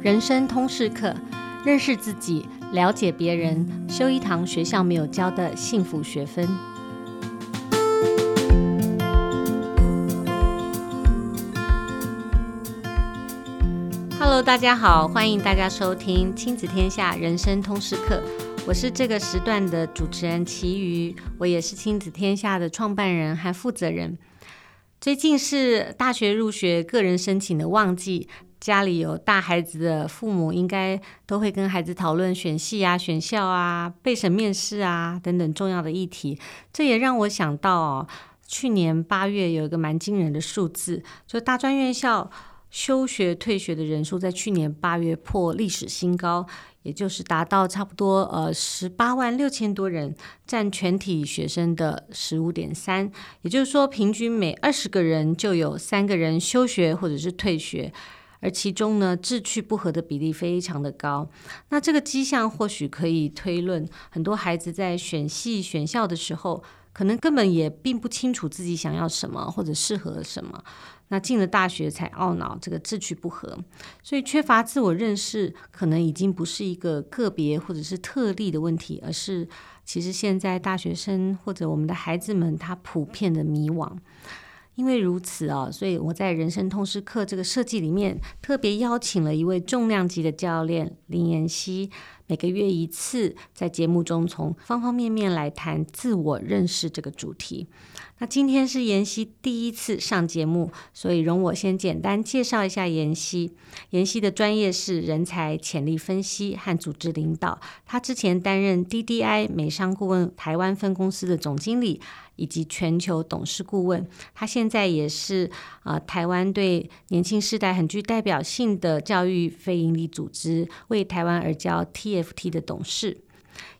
人生通识课，认识自己，了解别人，修一堂学校没有教的幸福学分。Hello，大家好，欢迎大家收听亲子天下人生通识课。我是这个时段的主持人齐瑜，我也是亲子天下的创办人和负责人。最近是大学入学个人申请的旺季，家里有大孩子的父母应该都会跟孩子讨论选系啊、选校啊、备审面试啊等等重要的议题。这也让我想到，去年八月有一个蛮惊人的数字，就大专院校休学退学的人数在去年八月破历史新高。也就是达到差不多呃十八万六千多人，占全体学生的十五点三，也就是说平均每二十个人就有三个人休学或者是退学，而其中呢志趣不合的比例非常的高。那这个迹象或许可以推论，很多孩子在选系选校的时候，可能根本也并不清楚自己想要什么或者适合什么。那进了大学才懊恼这个志趣不合，所以缺乏自我认识，可能已经不是一个个别或者是特例的问题，而是其实现在大学生或者我们的孩子们他普遍的迷惘。因为如此啊，所以我在人生通识课这个设计里面特别邀请了一位重量级的教练林妍希，每个月一次在节目中从方方面面来谈自我认识这个主题。那今天是妍希第一次上节目，所以容我先简单介绍一下妍希。妍希的专业是人才潜力分析和组织领导。她之前担任 DDI 美商顾问台湾分公司的总经理以及全球董事顾问。她现在也是啊、台湾对年轻世代很具代表性的教育非营利组织为台湾而教 TFT 的董事。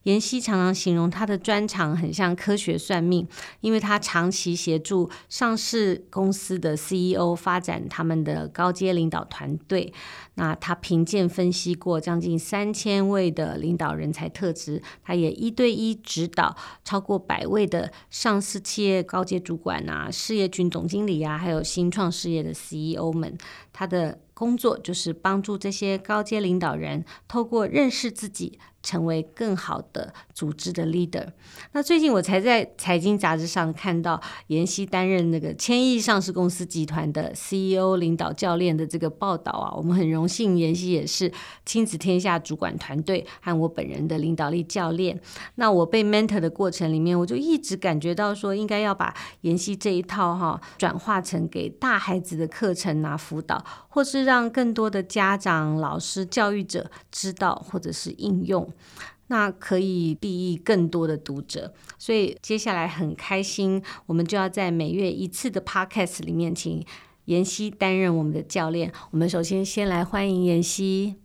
妍希常常形容他的专长很像科学算命，因为他长期协助上市公司的 CEO 发展他们的高阶领导团队。那他评鉴分析过将近三千位的领导人才特质，他也一对一指导超过百位的上市企业高阶主管啊、事业群总经理啊，还有新创事业的 CEO 们。他的工作就是帮助这些高阶领导人透过认识自己。成为更好的组织的 leader。那最近我才在财经杂志上看到妍希担任那个千亿上市公司集团的 CEO 领导教练的这个报道啊，我们很荣幸妍希也是亲子天下主管团队和我本人的领导力教练。那我被 mentor 的过程里面，我就一直感觉到说，应该要把妍希这一套哈转化成给大孩子的课程啊辅导，或是让更多的家长、老师、教育者知道或者是应用。那可以裨益更多的读者，所以接下来很开心，我们就要在每月一次的 Podcast 里面，请妍希担任我们的教练。我们首先先来欢迎妍希。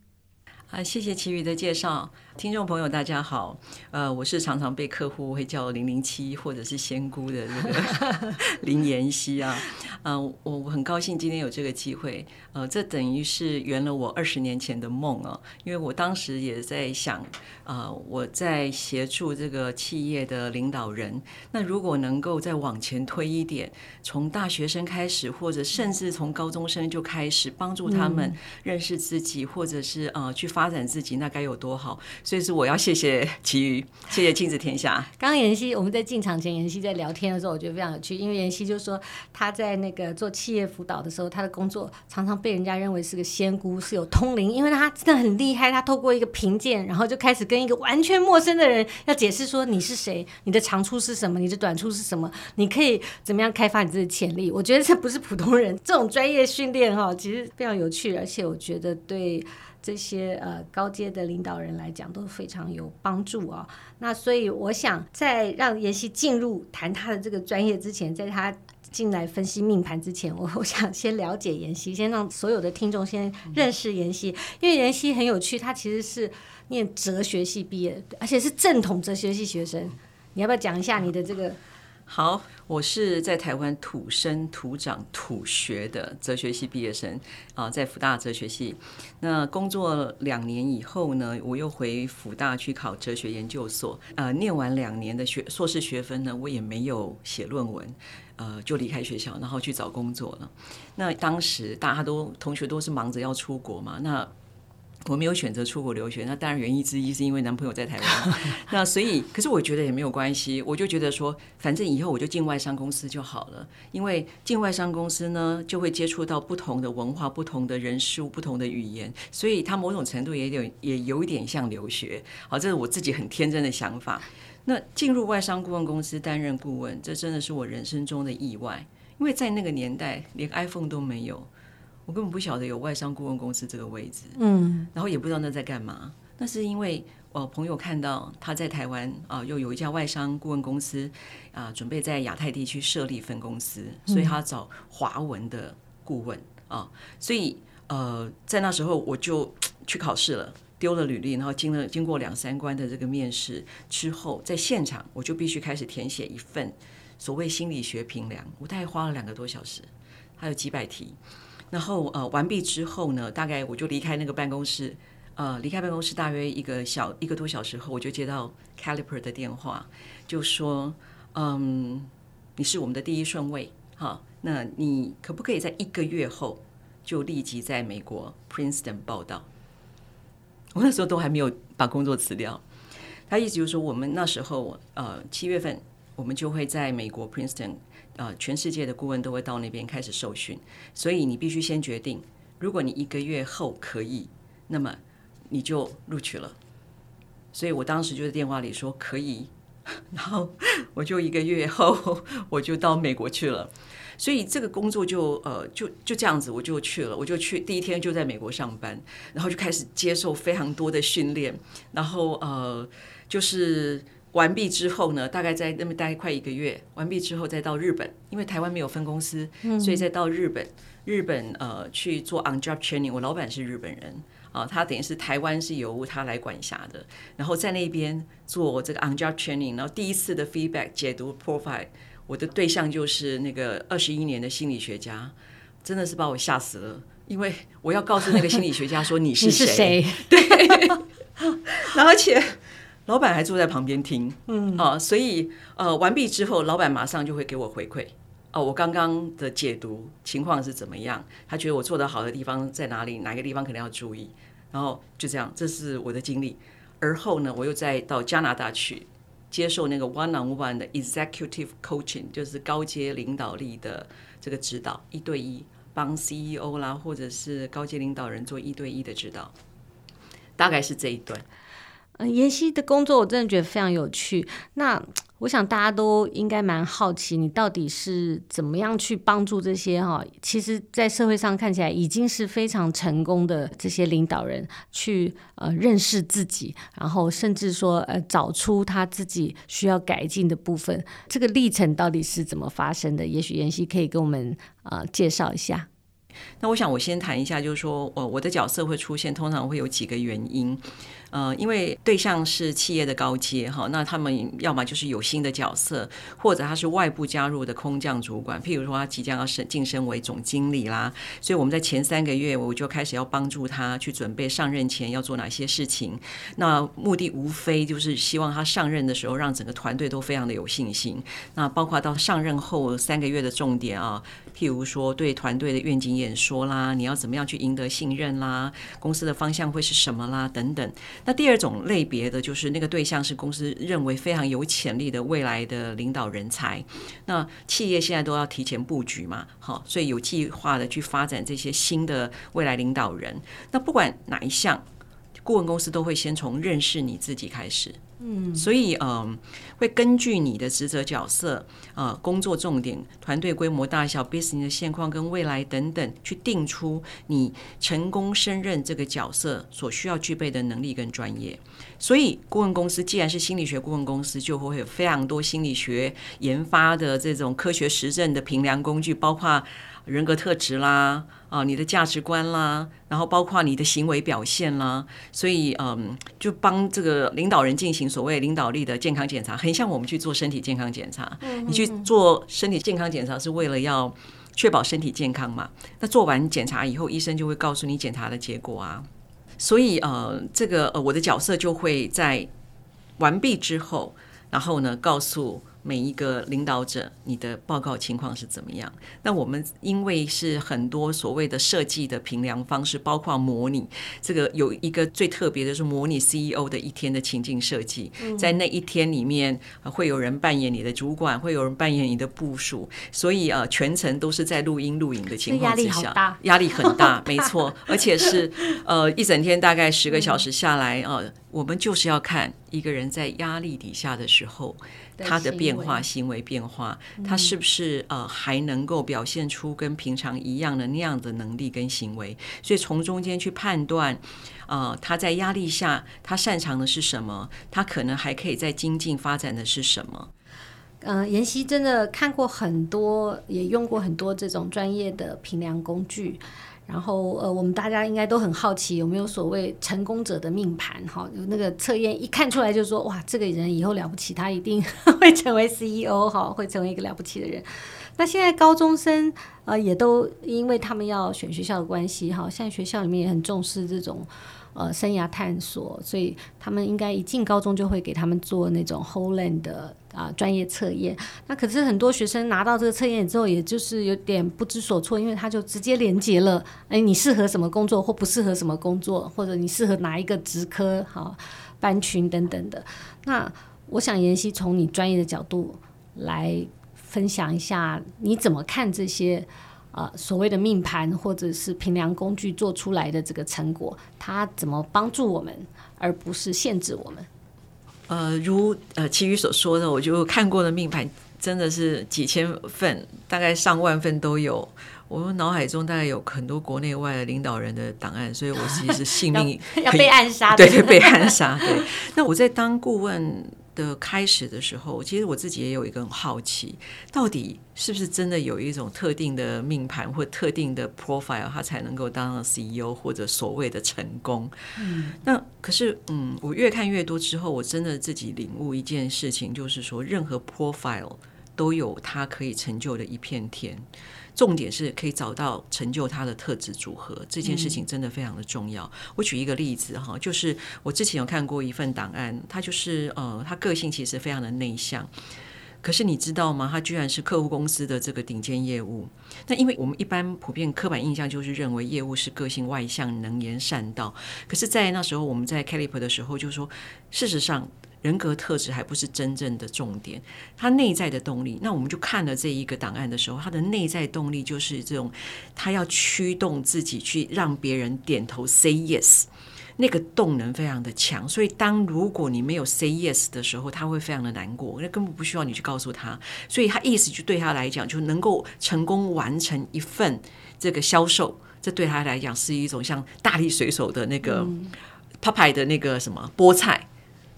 啊，谢谢齐宇的介绍。听众朋友，大家好。呃，我是常常被客户会叫零零七或者是仙姑的这个 林妍希啊。嗯、呃，我我很高兴今天有这个机会。呃，这等于是圆了我二十年前的梦啊。因为我当时也在想，啊、呃，我在协助这个企业的领导人。那如果能够再往前推一点，从大学生开始，或者甚至从高中生就开始帮助他们认识自己，或者是呃去发展自己，那该有多好。所以是我要谢谢其余，谢谢亲子天下。刚刚妍希，我们在进场前，妍希在聊天的时候，我觉得非常有趣，因为妍希就说她在那个做企业辅导的时候，她的工作常常被人家认为是个仙姑，是有通灵，因为她真的很厉害，她透过一个评鉴，然后就开始跟一个完全陌生的人要解释说你是谁，你的长处是什么，你的短处是什么，你可以怎么样开发你自己的潜力。我觉得这不是普通人这种专业训练哈，其实非常有趣，而且我觉得对。这些呃高阶的领导人来讲都非常有帮助啊、哦。那所以我想在让妍希进入谈他的这个专业之前，在他进来分析命盘之前，我 我想先了解妍希，先让所有的听众先认识妍希，因为妍希很有趣，他其实是念哲学系毕业，而且是正统哲学系学生。你要不要讲一下你的这个？好，我是在台湾土生土长土学的哲学系毕业生啊，在辅大哲学系。那工作两年以后呢，我又回辅大去考哲学研究所。呃，念完两年的学硕士学分呢，我也没有写论文，呃，就离开学校，然后去找工作了。那当时大家都同学都是忙着要出国嘛，那我没有选择出国留学，那当然原因之一是因为男朋友在台湾。那所以，可是我觉得也没有关系，我就觉得说，反正以后我就进外商公司就好了。因为进外商公司呢，就会接触到不同的文化、不同的人事物、不同的语言，所以它某种程度也有也有一点像留学。好，这是我自己很天真的想法。那进入外商顾问公司担任顾问，这真的是我人生中的意外，因为在那个年代连 iPhone 都没有。我根本不晓得有外商顾问公司这个位置，嗯，然后也不知道那在干嘛。那是因为我朋友看到他在台湾啊，又有一家外商顾问公司啊，准备在亚太地区设立分公司，所以他找华文的顾问啊。所以呃，在那时候我就去考试了，丢了履历，然后经了经过两三关的这个面试之后，在现场我就必须开始填写一份所谓心理学评量，我大概花了两个多小时，还有几百题。然后呃完毕之后呢，大概我就离开那个办公室，呃离开办公室大约一个小一个多小时后，我就接到 Caliper 的电话，就说嗯你是我们的第一顺位，哈，那你可不可以在一个月后就立即在美国 Princeton 报道？我那时候都还没有把工作辞掉，他意思就是说我们那时候呃七月份我们就会在美国 Princeton。呃，全世界的顾问都会到那边开始受训，所以你必须先决定，如果你一个月后可以，那么你就录取了。所以我当时就在电话里说可以，然后我就一个月后我就到美国去了。所以这个工作就呃就就这样子，我就去了，我就去第一天就在美国上班，然后就开始接受非常多的训练，然后呃就是。完毕之后呢，大概在那边待快一个月。完毕之后再到日本，因为台湾没有分公司，所以再到日本。日本呃去做 on job training，我老板是日本人啊，他等于是台湾是由他来管辖的。然后在那边做这个 on job training，然后第一次的 feedback 解读 profile，我的对象就是那个二十一年的心理学家，真的是把我吓死了，因为我要告诉那个心理学家说你是谁？对，然后而且。老板还坐在旁边听，嗯啊，所以呃完毕之后，老板马上就会给我回馈，哦，我刚刚的解读情况是怎么样？他觉得我做得好的地方在哪里？哪个地方可能要注意？然后就这样，这是我的经历。而后呢，我又再到加拿大去接受那个 one on one 的 executive coaching，就是高阶领导力的这个指导，一对一帮 CEO 啦，或者是高阶领导人做一对一的指导，大概是这一段。嗯，妍希的工作我真的觉得非常有趣。那我想大家都应该蛮好奇，你到底是怎么样去帮助这些哈？其实，在社会上看起来已经是非常成功的这些领导人，去呃认识自己，然后甚至说呃找出他自己需要改进的部分。这个历程到底是怎么发生的？也许妍希可以跟我们呃介绍一下。那我想我先谈一下，就是说我我的角色会出现，通常会有几个原因。呃，因为对象是企业的高阶哈，那他们要么就是有新的角色，或者他是外部加入的空降主管，譬如说他即将要升晋升为总经理啦，所以我们在前三个月我就开始要帮助他去准备上任前要做哪些事情。那目的无非就是希望他上任的时候让整个团队都非常的有信心。那包括到上任后三个月的重点啊，譬如说对团队的愿景演说啦，你要怎么样去赢得信任啦，公司的方向会是什么啦等等。那第二种类别的就是那个对象是公司认为非常有潜力的未来的领导人才。那企业现在都要提前布局嘛，好，所以有计划的去发展这些新的未来领导人。那不管哪一项，顾问公司都会先从认识你自己开始。嗯，所以嗯，会根据你的职责角色、啊工作重点、团队规模大小、business 的现况跟未来等等，去定出你成功升任这个角色所需要具备的能力跟专业。所以，顾问公司既然是心理学顾问公司，就会有非常多心理学研发的这种科学实证的评量工具，包括人格特质啦。啊，你的价值观啦，然后包括你的行为表现啦，所以嗯，就帮这个领导人进行所谓领导力的健康检查，很像我们去做身体健康检查。你去做身体健康检查是为了要确保身体健康嘛？那做完检查以后，医生就会告诉你检查的结果啊。所以呃，这个呃，我的角色就会在完毕之后，然后呢，告诉每一个领导者，你的报告情况是怎么样？那我们因为是很多所谓的设计的评量方式，包括模拟这个有一个最特别的是模拟 CEO 的一天的情境设计，在那一天里面会有人扮演你的主管，会有人扮演你的部署，所以呃全程都是在录音录影的情况之下，压力很大，没错，而且是呃一整天大概十个小时下来呃，我们就是要看一个人在压力底下的时候。他的变化，行为变化，他是不是呃还能够表现出跟平常一样的那样的能力跟行为？所以从中间去判断，呃，他在压力下他擅长的是什么？他可能还可以在精进发展的是什么？嗯、呃，妍希真的看过很多，也用过很多这种专业的评量工具。然后，呃，我们大家应该都很好奇，有没有所谓成功者的命盘？哈，有那个测验一看出来就说，哇，这个人以后了不起，他一定会成为 CEO，哈，会成为一个了不起的人。那现在高中生，呃，也都因为他们要选学校的关系，哈，现在学校里面也很重视这种。呃，生涯探索，所以他们应该一进高中就会给他们做那种 whole land 的啊、专业测验。那可是很多学生拿到这个测验之后，也就是有点不知所措，因为他就直接连接了，哎，你适合什么工作或不适合什么工作，或者你适合哪一个职科、好班群等等的。那我想妍希从你专业的角度来分享一下，你怎么看这些？啊、所谓的命盘或者是评量工具做出来的这个成果，它怎么帮助我们，而不是限制我们？呃，如呃其余所说的，我就看过的命盘真的是几千份，大概上万份都有。我们脑海中大概有很多国内外的领导人的档案，所以我其实是性命要，要被暗杀，对，被暗杀。对，那我在当顾问。的开始的时候，其实我自己也有一个很好奇，到底是不是真的有一种特定的命盘或特定的 profile，他才能够当上 CEO 或者所谓的成功？嗯，那可是，嗯，我越看越多之后，我真的自己领悟一件事情，就是说，任何 profile 都有它可以成就的一片天。重点是可以找到成就他的特质组合，这件事情真的非常的重要。我举一个例子哈，就是我之前有看过一份档案，他就是呃，他个性其实非常的内向，可是你知道吗？他居然是客户公司的这个顶尖业务。那因为我们一般普遍刻板印象就是认为业务是个性外向、能言善道，可是，在那时候我们在 Caliper 的时候，就是说事实上。人格特质还不是真正的重点，他内在的动力。那我们就看了这一个档案的时候，他的内在动力就是这种，他要驱动自己去让别人点头 say yes，那个动能非常的强。所以，当如果你没有 say yes 的时候，他会非常的难过。那根本不需要你去告诉他。所以他意思就对他来讲，就能够成功完成一份这个销售，这对他来讲是一种像大力水手的那个 Popeye 的那个什么菠菜。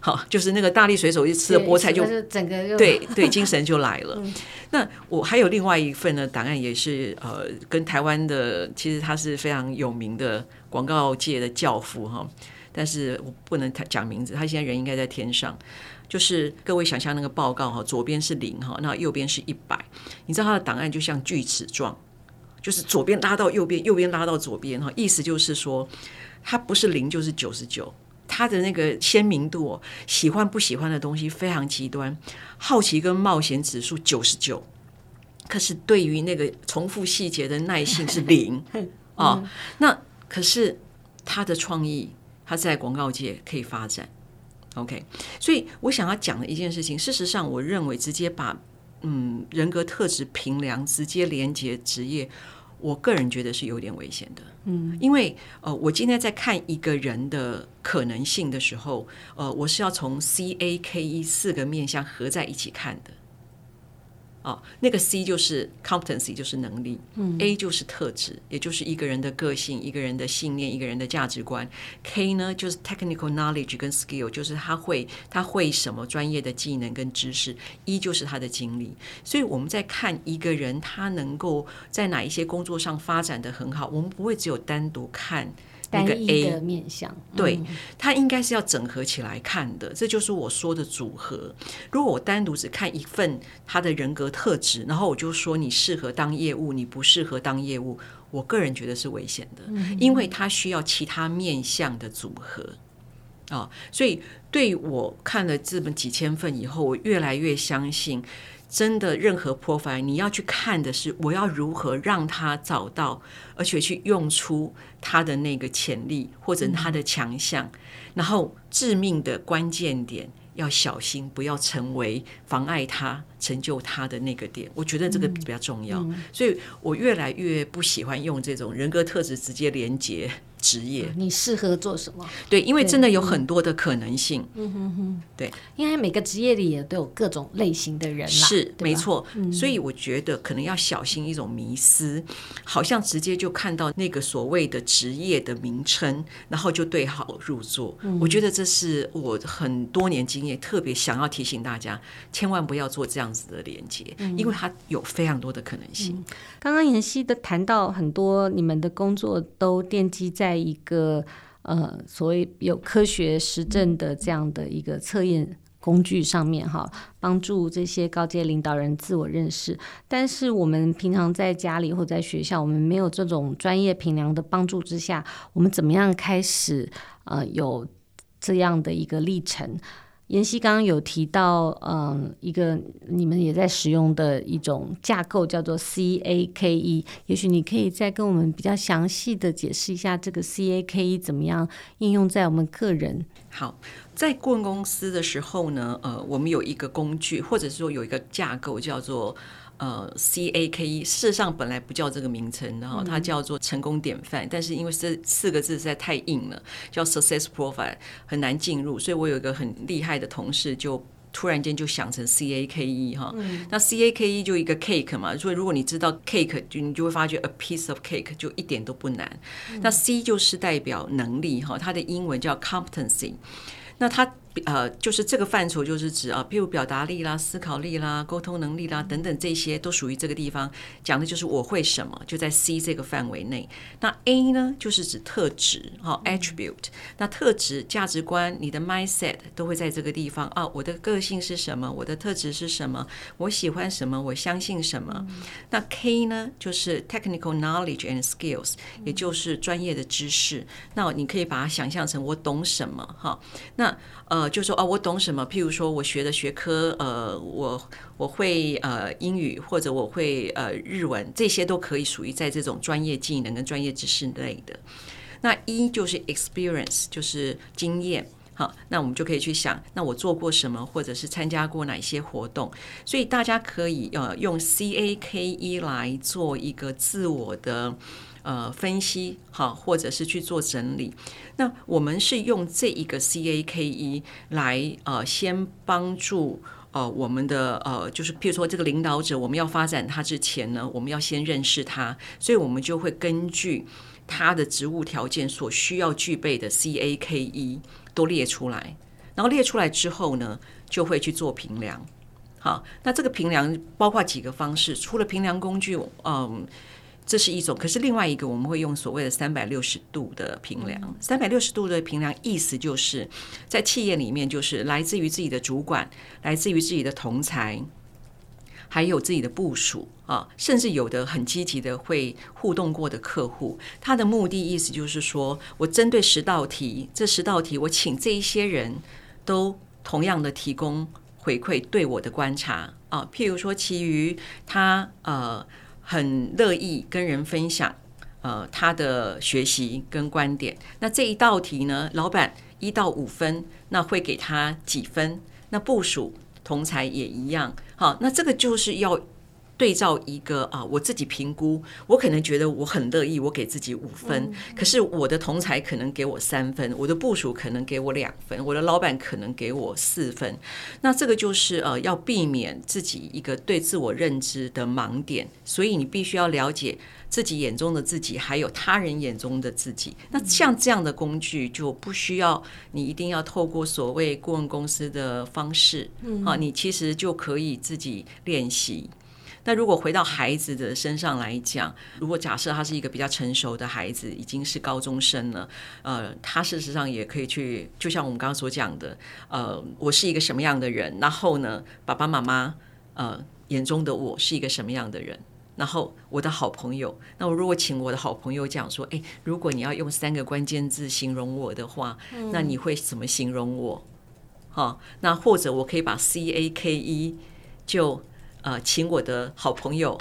好，就是那个大力水手一吃了菠菜就，就整个对 对精神就来了。嗯、那我还有另外一份呢档案，也是呃跟台湾的，其实他是非常有名的广告界的教父哈，但是我不能讲名字，他现在人应该在天上。就是各位想象那个报告哈，左边是零哈，那右边是一百，你知道他的档案就像锯齿状，就是左边拉到右边，右边拉到左边哈，意思就是说它不是零就是九十九。他的那个鲜明度，喜欢不喜欢的东西非常极端，好奇跟冒险指数九十九，可是对于那个重复细节的耐性是零啊、哦。那可是他的创意，他在广告界可以发展。OK，所以我想要讲的一件事情，事实上，我认为直接把嗯人格特质平量直接连接职业。我个人觉得是有点危险的，嗯，因为呃，我今天在看一个人的可能性的时候，呃，我是要从 C A K E 四个面向合在一起看的。哦，那个 C 就是 competency，就是能力，嗯，A 就是特质，也就是一个人的个性、一个人的信念、一个人的价值观。K 呢，就是 technical knowledge 跟 skill，就是他会他会什么专业的技能跟知识。E 就是他的经历。所以我们在看一个人，他能够在哪一些工作上发展的很好，我们不会只有单独看。一个 A 的面相，对，它应该是要整合起来看的，这就是我说的组合。如果我单独只看一份他的人格特质，然后我就说你适合当业务，你不适合当业务，我个人觉得是危险的，因为它需要其他面向的组合。啊。所以对我看了这么几千份以后，我越来越相信。真的，任何 profile 你要去看的是，我要如何让他找到，而且去用出他的那个潜力或者他的强项，然后致命的关键点要小心，不要成为妨碍他成就他的那个点。我觉得这个比较重要，所以我越来越不喜欢用这种人格特质直接连接。职业，你适合做什么？对，因为真的有很多的可能性。嗯哼哼，对，因为每个职业里也都有各种类型的人啦，是没错。所以我觉得可能要小心一种迷思，好像直接就看到那个所谓的职业的名称，然后就对号入座。我觉得这是我很多年经验，特别想要提醒大家，千万不要做这样子的连接，因为它有非常多的可能性。刚刚妍希的谈到很多，你们的工作都奠基在。一个呃，所谓有科学实证的这样的一个测验工具上面哈，帮助这些高阶领导人自我认识。但是我们平常在家里或在学校，我们没有这种专业评量的帮助之下，我们怎么样开始呃有这样的一个历程？妍希刚刚有提到，嗯，一个你们也在使用的一种架构叫做 CAKE，也许你可以再跟我们比较详细的解释一下这个 CAKE 怎么样应用在我们个人。好，在顾问公司的时候呢，呃，我们有一个工具，或者说有一个架构叫做。呃，C A K E，事实上本来不叫这个名称，然后它叫做成功典范，但是因为这四个字实在太硬了，叫 Success Profile，很难进入，所以我有一个很厉害的同事，就突然间就想成 C A K E 哈，那 C A K E 就一个 cake 嘛，所以如果你知道 cake，就你就会发觉 a piece of cake 就一点都不难。那 C 就是代表能力哈，它的英文叫 competency，那它。呃，就是这个范畴，就是指啊，譬如表达力啦、思考力啦、沟通能力啦等等，这些都属于这个地方。讲的就是我会什么，就在 C 这个范围内。那 A 呢，就是指特质，哈，attribute。那特质、价值观、你的 mindset 都会在这个地方啊。我的个性是什么？我的特质是什么？我喜欢什么？我相信什么？那 K 呢，就是 technical knowledge and skills，也就是专业的知识。那你可以把它想象成我懂什么，哈。那呃，就说哦，我懂什么？譬如说，我学的学科，呃，我我会呃英语，或者我会呃日文，这些都可以属于在这种专业技能跟专业知识类的。那一就是 experience，就是经验。好，那我们就可以去想，那我做过什么，或者是参加过哪些活动？所以大家可以呃用 C A K E 来做一个自我的。呃，分析好，或者是去做整理。那我们是用这一个 CAKE 来呃，先帮助呃我们的呃，就是譬如说这个领导者，我们要发展他之前呢，我们要先认识他，所以我们就会根据他的职务条件所需要具备的 CAKE 都列出来。然后列出来之后呢，就会去做评量。好，那这个评量包括几个方式，除了评量工具，嗯。这是一种，可是另外一个我们会用所谓的三百六十度的评量。三百六十度的评量意思就是在企业里面，就是来自于自己的主管，来自于自己的同才，还有自己的部署啊，甚至有的很积极的会互动过的客户。他的目的意思就是说，我针对十道题，这十道题我请这一些人都同样的提供回馈对我的观察啊，譬如说其余他呃。很乐意跟人分享，呃，他的学习跟观点。那这一道题呢，老板一到五分，那会给他几分？那部署同才也一样。好，那这个就是要。对照一个啊，我自己评估，我可能觉得我很乐意，我给自己五分。可是我的同才可能给我三分，我的部署可能给我两分，我的老板可能给我四分。那这个就是呃，要避免自己一个对自我认知的盲点。所以你必须要了解自己眼中的自己，还有他人眼中的自己。那像这样的工具，就不需要你一定要透过所谓顾问公司的方式，嗯啊，你其实就可以自己练习。那如果回到孩子的身上来讲，如果假设他是一个比较成熟的孩子，已经是高中生了，呃，他事实上也可以去，就像我们刚刚所讲的，呃，我是一个什么样的人，然后呢，爸爸妈妈呃眼中的我是一个什么样的人，然后我的好朋友，那我如果请我的好朋友讲说，哎，如果你要用三个关键字形容我的话，那你会怎么形容我？好，那或者我可以把 C A K E 就呃请我的好朋友，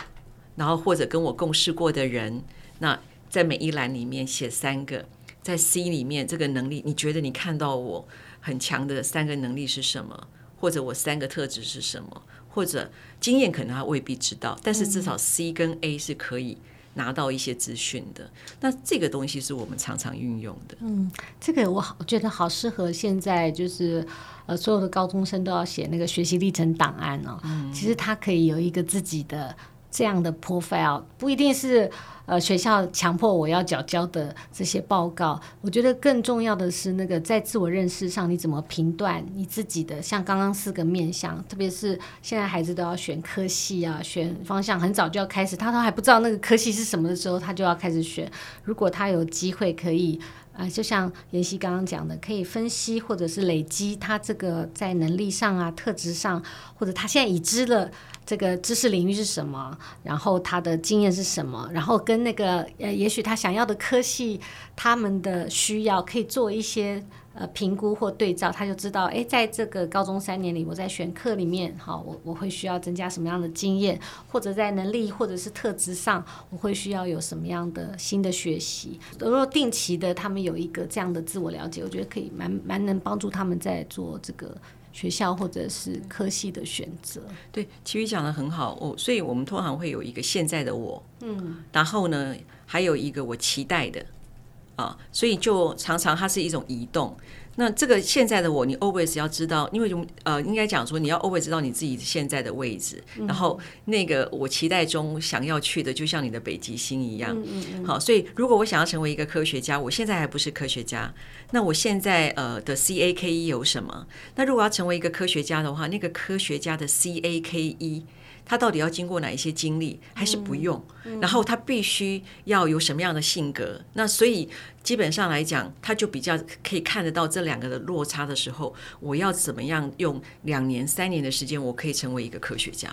然后或者跟我共事过的人，那在每一栏里面写三个，在 C 里面这个能力，你觉得你看到我很强的三个能力是什么？或者我三个特质是什么？或者经验可能他未必知道，但是至少 C 跟 A 是可以拿到一些资讯的。那这个东西是我们常常运用的。嗯，这个我好觉得好适合现在就是呃所有的高中生都要写那个学习历程档案哦。嗯，其实他可以有一个自己的这样的 profile，不一定是。呃，学校强迫我要缴交的这些报告，我觉得更重要的是那个在自我认识上，你怎么评断你自己的？像刚刚四个面向，特别是现在孩子都要选科系啊，选方向，很早就要开始，他都还不知道那个科系是什么的时候，他就要开始选。如果他有机会可以，啊，就像妍希刚刚讲的，可以分析或者是累积他这个在能力上啊、特质上，或者他现在已知的。这个知识领域是什么？然后他的经验是什么？然后跟那个呃，也许他想要的科系，他们的需要可以做一些呃评估或对照，他就知道，哎，在这个高中三年里，我在选课里面，好，我我会需要增加什么样的经验，或者在能力或者是特质上，我会需要有什么样的新的学习。如果定期的他们有一个这样的自我了解，我觉得可以蛮蛮能帮助他们在做这个。学校或者是科系的选择，对，其余讲的很好哦，所以我们通常会有一个现在的我，嗯，然后呢，还有一个我期待的，啊，所以就常常它是一种移动。那这个现在的我，你 always 要知道，因为呃，应该讲说你要 always 知道你自己现在的位置，嗯、然后那个我期待中想要去的，就像你的北极星一样。嗯嗯嗯好，所以如果我想要成为一个科学家，我现在还不是科学家，那我现在呃的 C A K E 有什么？那如果要成为一个科学家的话，那个科学家的 C A K E。他到底要经过哪一些经历，还是不用？嗯嗯、然后他必须要有什么样的性格？那所以基本上来讲，他就比较可以看得到这两个的落差的时候，我要怎么样用两年、三年的时间，我可以成为一个科学家？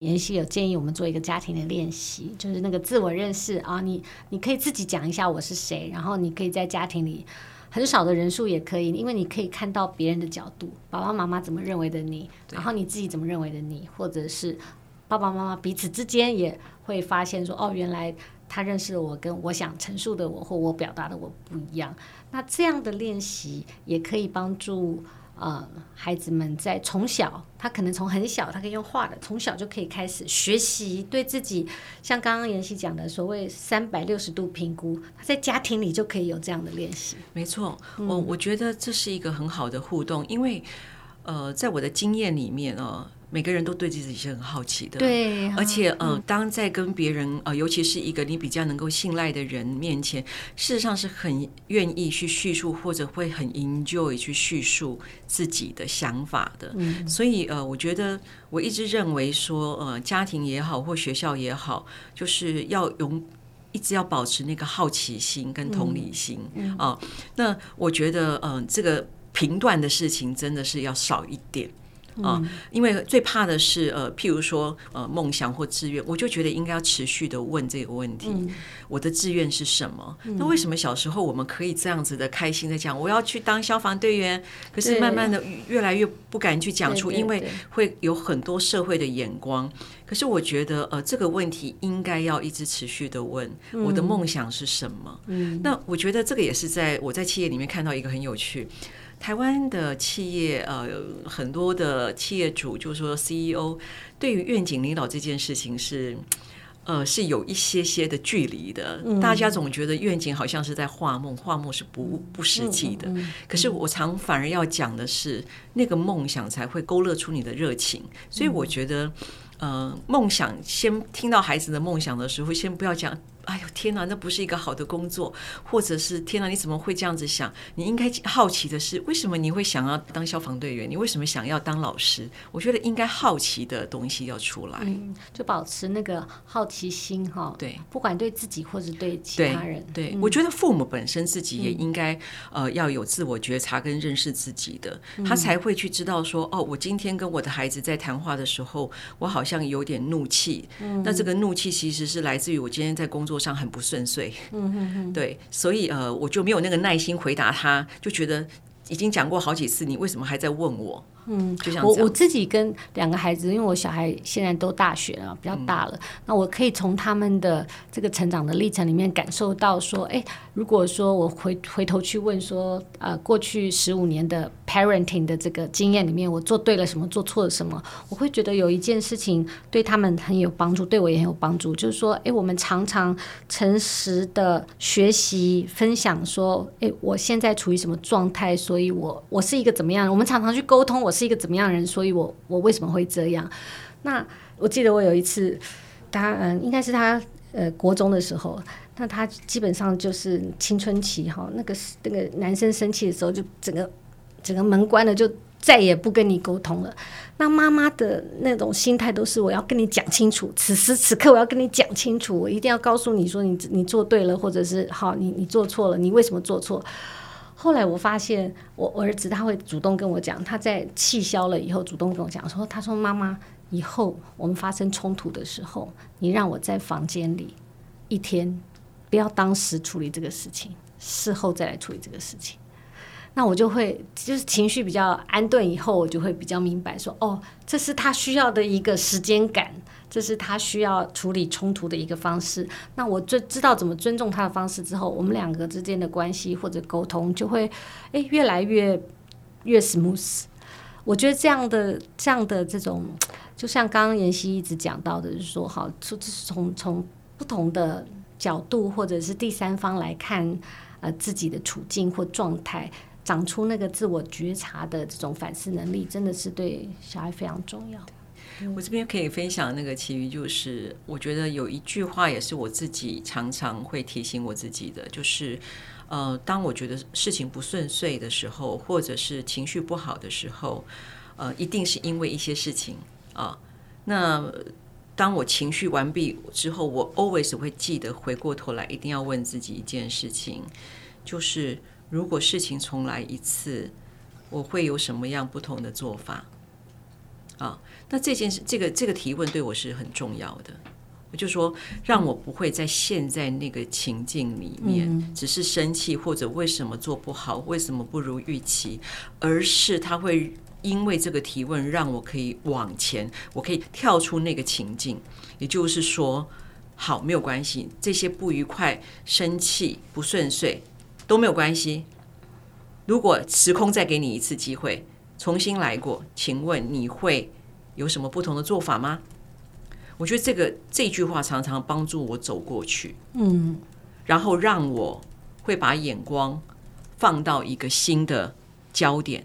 妍希有建议我们做一个家庭的练习，就是那个自我认识啊，你你可以自己讲一下我是谁，然后你可以在家庭里很少的人数也可以，因为你可以看到别人的角度，爸爸妈妈怎么认为的你，然后你自己怎么认为的你，或者是。爸爸妈妈彼此之间也会发现说，哦，原来他认识了我，跟我想陈述的我或我表达的我不一样。那这样的练习也可以帮助呃孩子们在从小，他可能从很小，他可以用画的，从小就可以开始学习对自己，像刚刚妍希讲的所谓三百六十度评估，他在家庭里就可以有这样的练习。没错，我我觉得这是一个很好的互动，因为呃，在我的经验里面哦。每个人都对自己是很好奇的，对，而且呃，当在跟别人呃，尤其是一个你比较能够信赖的人面前，事实上是很愿意去叙述，或者会很 enjoy 去叙述自己的想法的。嗯，所以呃，我觉得我一直认为说，呃，家庭也好，或学校也好，就是要用一直要保持那个好奇心跟同理心啊。那我觉得，嗯、呃，这个评断的事情真的是要少一点。啊，因为最怕的是呃，譬如说呃，梦想或志愿，我就觉得应该要持续的问这个问题。嗯、我的志愿是什么？嗯、那为什么小时候我们可以这样子的开心的讲，我要去当消防队员？可是慢慢的越来越不敢去讲出，因为会有很多社会的眼光。可是我觉得呃，这个问题应该要一直持续的问，我的梦想是什么？嗯、那我觉得这个也是在我在企业里面看到一个很有趣。台湾的企业，呃，很多的企业主，就是说 CEO，对于愿景领导这件事情是，呃，是有一些些的距离的。嗯、大家总觉得愿景好像是在画梦，画梦是不不实际的。嗯嗯嗯、可是我常反而要讲的是，那个梦想才会勾勒出你的热情。所以我觉得，呃，梦想先听到孩子的梦想的时候，先不要讲。哎呦天哪，那不是一个好的工作，或者是天哪，你怎么会这样子想？你应该好奇的是，为什么你会想要当消防队员？你为什么想要当老师？我觉得应该好奇的东西要出来，嗯，就保持那个好奇心哈。对，不管对自己或者对其他人。对，对、嗯，我觉得父母本身自己也应该、嗯、呃要有自我觉察跟认识自己的，他才会去知道说，哦，我今天跟我的孩子在谈话的时候，我好像有点怒气。嗯，那这个怒气其实是来自于我今天在工作上很不顺遂。嗯哼哼，对，所以呃，我就没有那个耐心回答他，就觉得已经讲过好几次，你为什么还在问我？嗯，就像我我自己跟两个孩子，因为我小孩现在都大学了，比较大了，嗯、那我可以从他们的这个成长的历程里面感受到说，哎，如果说我回回头去问说，呃，过去十五年的 parenting 的这个经验里面，我做对了什么，做错了什么，我会觉得有一件事情对他们很有帮助，对我也很有帮助，就是说，哎，我们常常诚实的学习分享说，哎，我现在处于什么状态，所以我我是一个怎么样，我们常常去沟通我。是一个怎么样的人？所以我我为什么会这样？那我记得我有一次，他嗯，应该是他呃国中的时候，那他基本上就是青春期哈，那个那个男生生气的时候，就整个整个门关了，就再也不跟你沟通了。那妈妈的那种心态都是我要跟你讲清楚，此时此刻我要跟你讲清楚，我一定要告诉你说你你做对了，或者是好你你做错了，你为什么做错？后来我发现，我儿子他会主动跟我讲，他在气消了以后，主动跟我讲说：“他说妈妈，以后我们发生冲突的时候，你让我在房间里一天，不要当时处理这个事情，事后再来处理这个事情。”那我就会就是情绪比较安顿以后，我就会比较明白说：“哦，这是他需要的一个时间感。”这是他需要处理冲突的一个方式。那我就知道怎么尊重他的方式之后，我们两个之间的关系或者沟通就会诶越来越越 smooth。我觉得这样的这样的这种，就像刚刚妍希一直讲到的，就是说，好，就是从从不同的角度或者是第三方来看，呃，自己的处境或状态，长出那个自我觉察的这种反思能力，真的是对小孩非常重要。我这边可以分享那个其余，就是我觉得有一句话也是我自己常常会提醒我自己的，就是呃，当我觉得事情不顺遂的时候，或者是情绪不好的时候，呃，一定是因为一些事情啊。那当我情绪完毕之后，我 always 会记得回过头来，一定要问自己一件事情，就是如果事情重来一次，我会有什么样不同的做法？啊，那这件事，这个这个提问对我是很重要的。我就说，让我不会在现在那个情境里面，只是生气或者为什么做不好，为什么不如预期，而是他会因为这个提问，让我可以往前，我可以跳出那个情境。也就是说，好，没有关系，这些不愉快、生气、不顺遂都没有关系。如果时空再给你一次机会。重新来过，请问你会有什么不同的做法吗？我觉得这个这句话常常帮助我走过去，嗯，然后让我会把眼光放到一个新的焦点。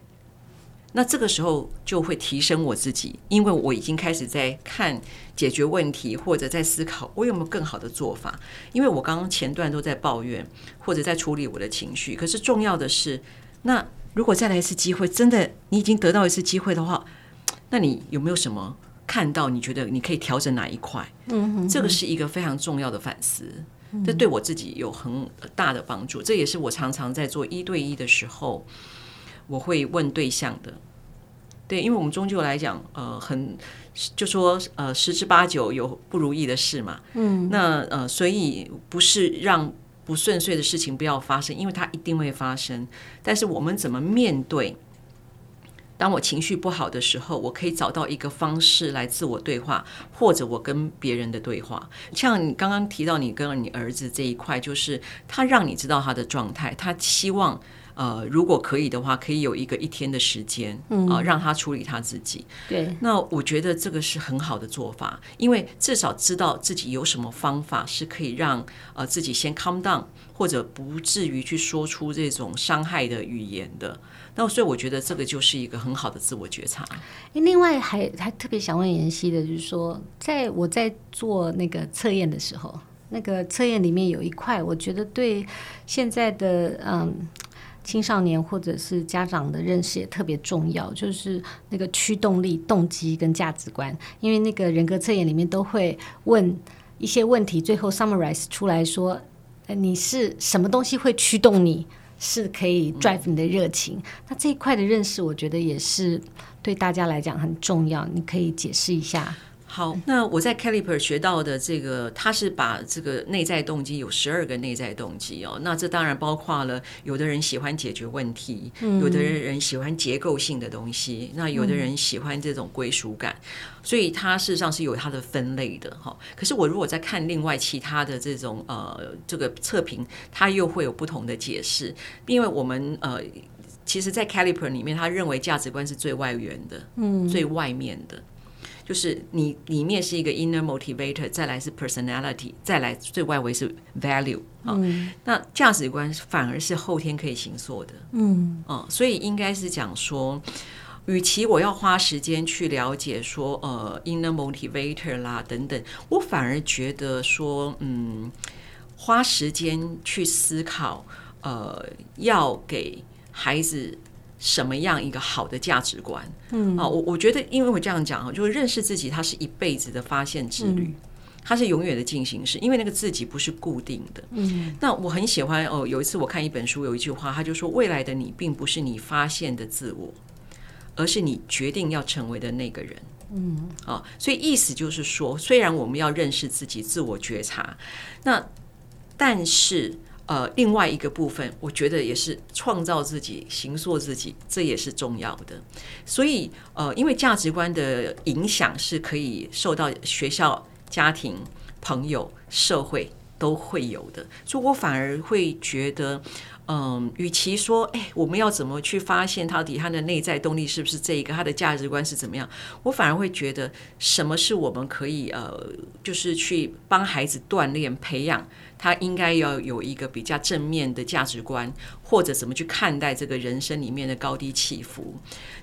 那这个时候就会提升我自己，因为我已经开始在看解决问题，或者在思考我有没有更好的做法。因为我刚刚前段都在抱怨，或者在处理我的情绪，可是重要的是那。如果再来一次机会，真的你已经得到一次机会的话，那你有没有什么看到？你觉得你可以调整哪一块？嗯哼，这个是一个非常重要的反思，这对我自己有很大的帮助。这也是我常常在做一对一的时候，我会问对象的。对，因为我们终究来讲，呃，很就说呃，十之八九有不如意的事嘛。嗯，那呃，所以不是让。不顺遂的事情不要发生，因为它一定会发生。但是我们怎么面对？当我情绪不好的时候，我可以找到一个方式来自我对话，或者我跟别人的对话。像你刚刚提到你跟你儿子这一块，就是他让你知道他的状态，他希望。呃，如果可以的话，可以有一个一天的时间，啊、嗯呃，让他处理他自己。对，那我觉得这个是很好的做法，因为至少知道自己有什么方法是可以让呃自己先 calm down，或者不至于去说出这种伤害的语言的。那所以我觉得这个就是一个很好的自我觉察。另外还还特别想问妍希的，就是说，在我在做那个测验的时候。那个测验里面有一块，我觉得对现在的嗯青少年或者是家长的认识也特别重要，就是那个驱动力、动机跟价值观。因为那个人格测验里面都会问一些问题，最后 summarize 出来说，你是什么东西会驱动你，是可以 drive 你的热情。那这一块的认识，我觉得也是对大家来讲很重要。你可以解释一下。好，那我在 Caliper 学到的这个，他是把这个内在动机有十二个内在动机哦。那这当然包括了有的人喜欢解决问题，有的人人喜欢结构性的东西，那有的人喜欢这种归属感，所以它事实上是有它的分类的哈。可是我如果在看另外其他的这种呃这个测评，它又会有不同的解释，因为我们呃其实，在 Caliper 里面，他认为价值观是最外缘的，嗯，最外面的。就是你里面是一个 inner motivator，再来是 personality，再来最外围是 value 啊。嗯、那价值观反而是后天可以形塑的。嗯，啊，所以应该是讲说，与其我要花时间去了解说呃 inner motivator 啦等等，我反而觉得说，嗯，花时间去思考，呃，要给孩子。什么样一个好的价值观？嗯啊，我我觉得，因为我这样讲哈，就是认识自己，它是一辈子的发现之旅，它是永远的进行式，因为那个自己不是固定的。嗯，那我很喜欢哦。有一次我看一本书，有一句话，他就说：“未来的你，并不是你发现的自我，而是你决定要成为的那个人。”嗯啊，所以意思就是说，虽然我们要认识自己、自我觉察，那但是。呃，另外一个部分，我觉得也是创造自己、形塑自己，这也是重要的。所以，呃，因为价值观的影响是可以受到学校、家庭、朋友、社会都会有的，所以我反而会觉得。嗯，与其说，哎，我们要怎么去发现到底他的内在动力是不是这一个，他的价值观是怎么样？我反而会觉得，什么是我们可以呃，就是去帮孩子锻炼、培养他应该要有一个比较正面的价值观，或者怎么去看待这个人生里面的高低起伏？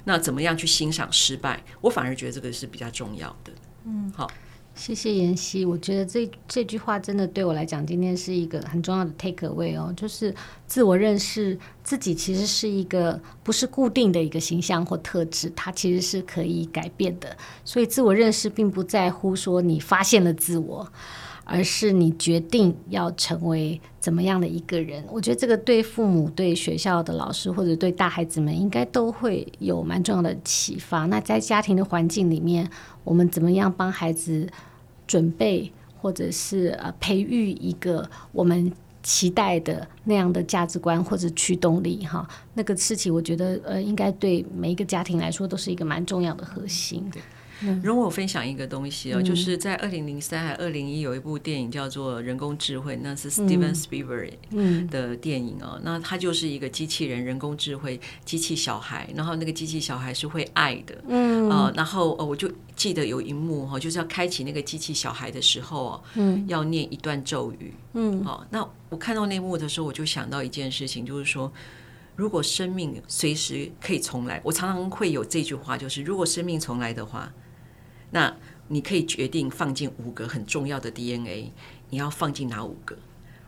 那怎么样去欣赏失败？我反而觉得这个是比较重要的。嗯，好。谢谢妍希，我觉得这这句话真的对我来讲，今天是一个很重要的 take away 哦，就是自我认识自己其实是一个不是固定的一个形象或特质，它其实是可以改变的。所以自我认识并不在乎说你发现了自我，而是你决定要成为怎么样的一个人。我觉得这个对父母、对学校的老师或者对大孩子们，应该都会有蛮重要的启发。那在家庭的环境里面，我们怎么样帮孩子准备，或者是呃培育一个我们期待的那样的价值观或者驱动力哈？那个事情，我觉得呃应该对每一个家庭来说都是一个蛮重要的核心。容我分享一个东西哦，就是在二零零三还二零一有一部电影叫做《人工智慧》，那是 Steven Spielberg 的电影哦。那它就是一个机器人、人工智慧、机器小孩，然后那个机器小孩是会爱的，嗯。啊，然后呃我就记得有一幕哈，就是要开启那个机器小孩的时候哦，嗯，要念一段咒语，嗯，好，那我看到那幕的时候，我就想到一件事情，就是说，如果生命随时可以重来，我常常会有这句话，就是如果生命重来的话。那你可以决定放进五个很重要的 DNA，你要放进哪五个？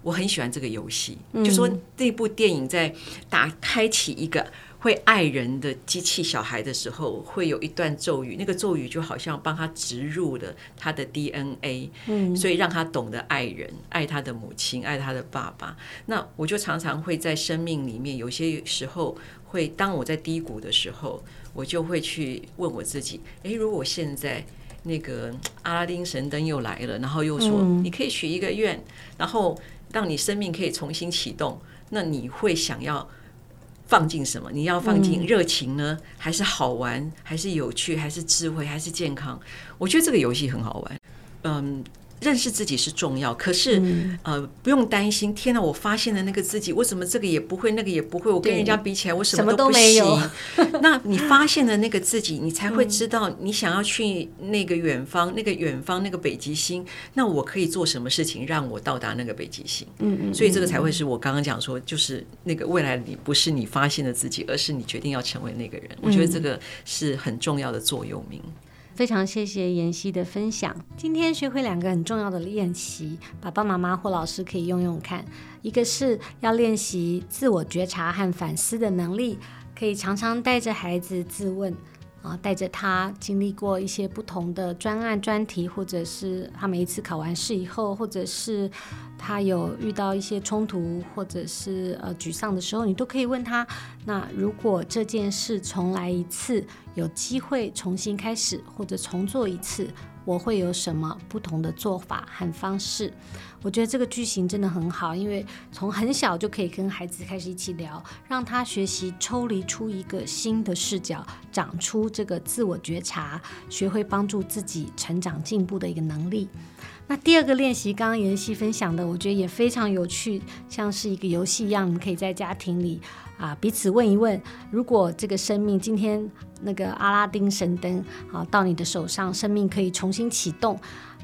我很喜欢这个游戏，嗯、就说这部电影在打开启一个会爱人的机器小孩的时候，会有一段咒语，那个咒语就好像帮他植入了他的 DNA，嗯，所以让他懂得爱人，爱他的母亲，爱他的爸爸。那我就常常会在生命里面，有些时候会当我在低谷的时候。我就会去问我自己：诶，如果现在那个阿拉丁神灯又来了，然后又说你可以许一个愿，然后让你生命可以重新启动，那你会想要放进什么？你要放进热情呢，还是好玩，还是有趣，还是智慧，还是健康？我觉得这个游戏很好玩，嗯。认识自己是重要，可是、嗯、呃，不用担心。天哪，我发现了那个自己，我怎么这个也不会，那个也不会？我跟人家比起来，我什么都不行。那你发现了那个自己，你才会知道你想要去那个远方，那个远方那个北极星。那我可以做什么事情让我到达那个北极星？嗯嗯。所以这个才会是我刚刚讲说，就是那个未来你不是你发现的自己，而是你决定要成为那个人。我觉得这个是很重要的座右铭。非常谢谢妍希的分享。今天学会两个很重要的练习，爸爸妈妈或老师可以用用看。一个是要练习自我觉察和反思的能力，可以常常带着孩子自问。啊，带着他经历过一些不同的专案专题，或者是他每一次考完试以后，或者是他有遇到一些冲突，或者是呃沮丧的时候，你都可以问他：那如果这件事重来一次，有机会重新开始，或者重做一次，我会有什么不同的做法和方式？我觉得这个句型真的很好，因为从很小就可以跟孩子开始一起聊，让他学习抽离出一个新的视角，长出这个自我觉察，学会帮助自己成长进步的一个能力。那第二个练习，刚刚妍希分享的，我觉得也非常有趣，像是一个游戏一样，你可以在家庭里啊彼此问一问：如果这个生命今天那个阿拉丁神灯啊到你的手上，生命可以重新启动。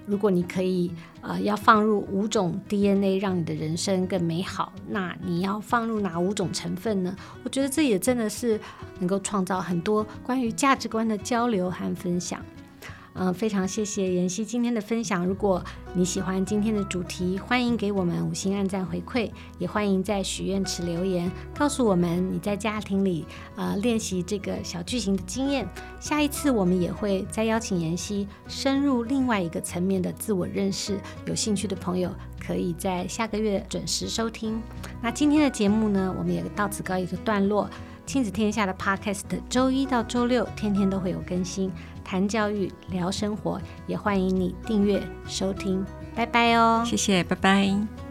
如果你可以，呃，要放入五种 DNA，让你的人生更美好，那你要放入哪五种成分呢？我觉得这也真的是能够创造很多关于价值观的交流和分享。嗯，非常谢谢妍希今天的分享。如果你喜欢今天的主题，欢迎给我们五星按赞回馈，也欢迎在许愿池留言，告诉我们你在家庭里呃练习这个小句型的经验。下一次我们也会再邀请妍希深入另外一个层面的自我认识。有兴趣的朋友可以在下个月准时收听。那今天的节目呢，我们也到此告一个段落。亲子天下的 Podcast，周一到周六天天都会有更新。谈教育，聊生活，也欢迎你订阅收听，拜拜哦！谢谢，拜拜。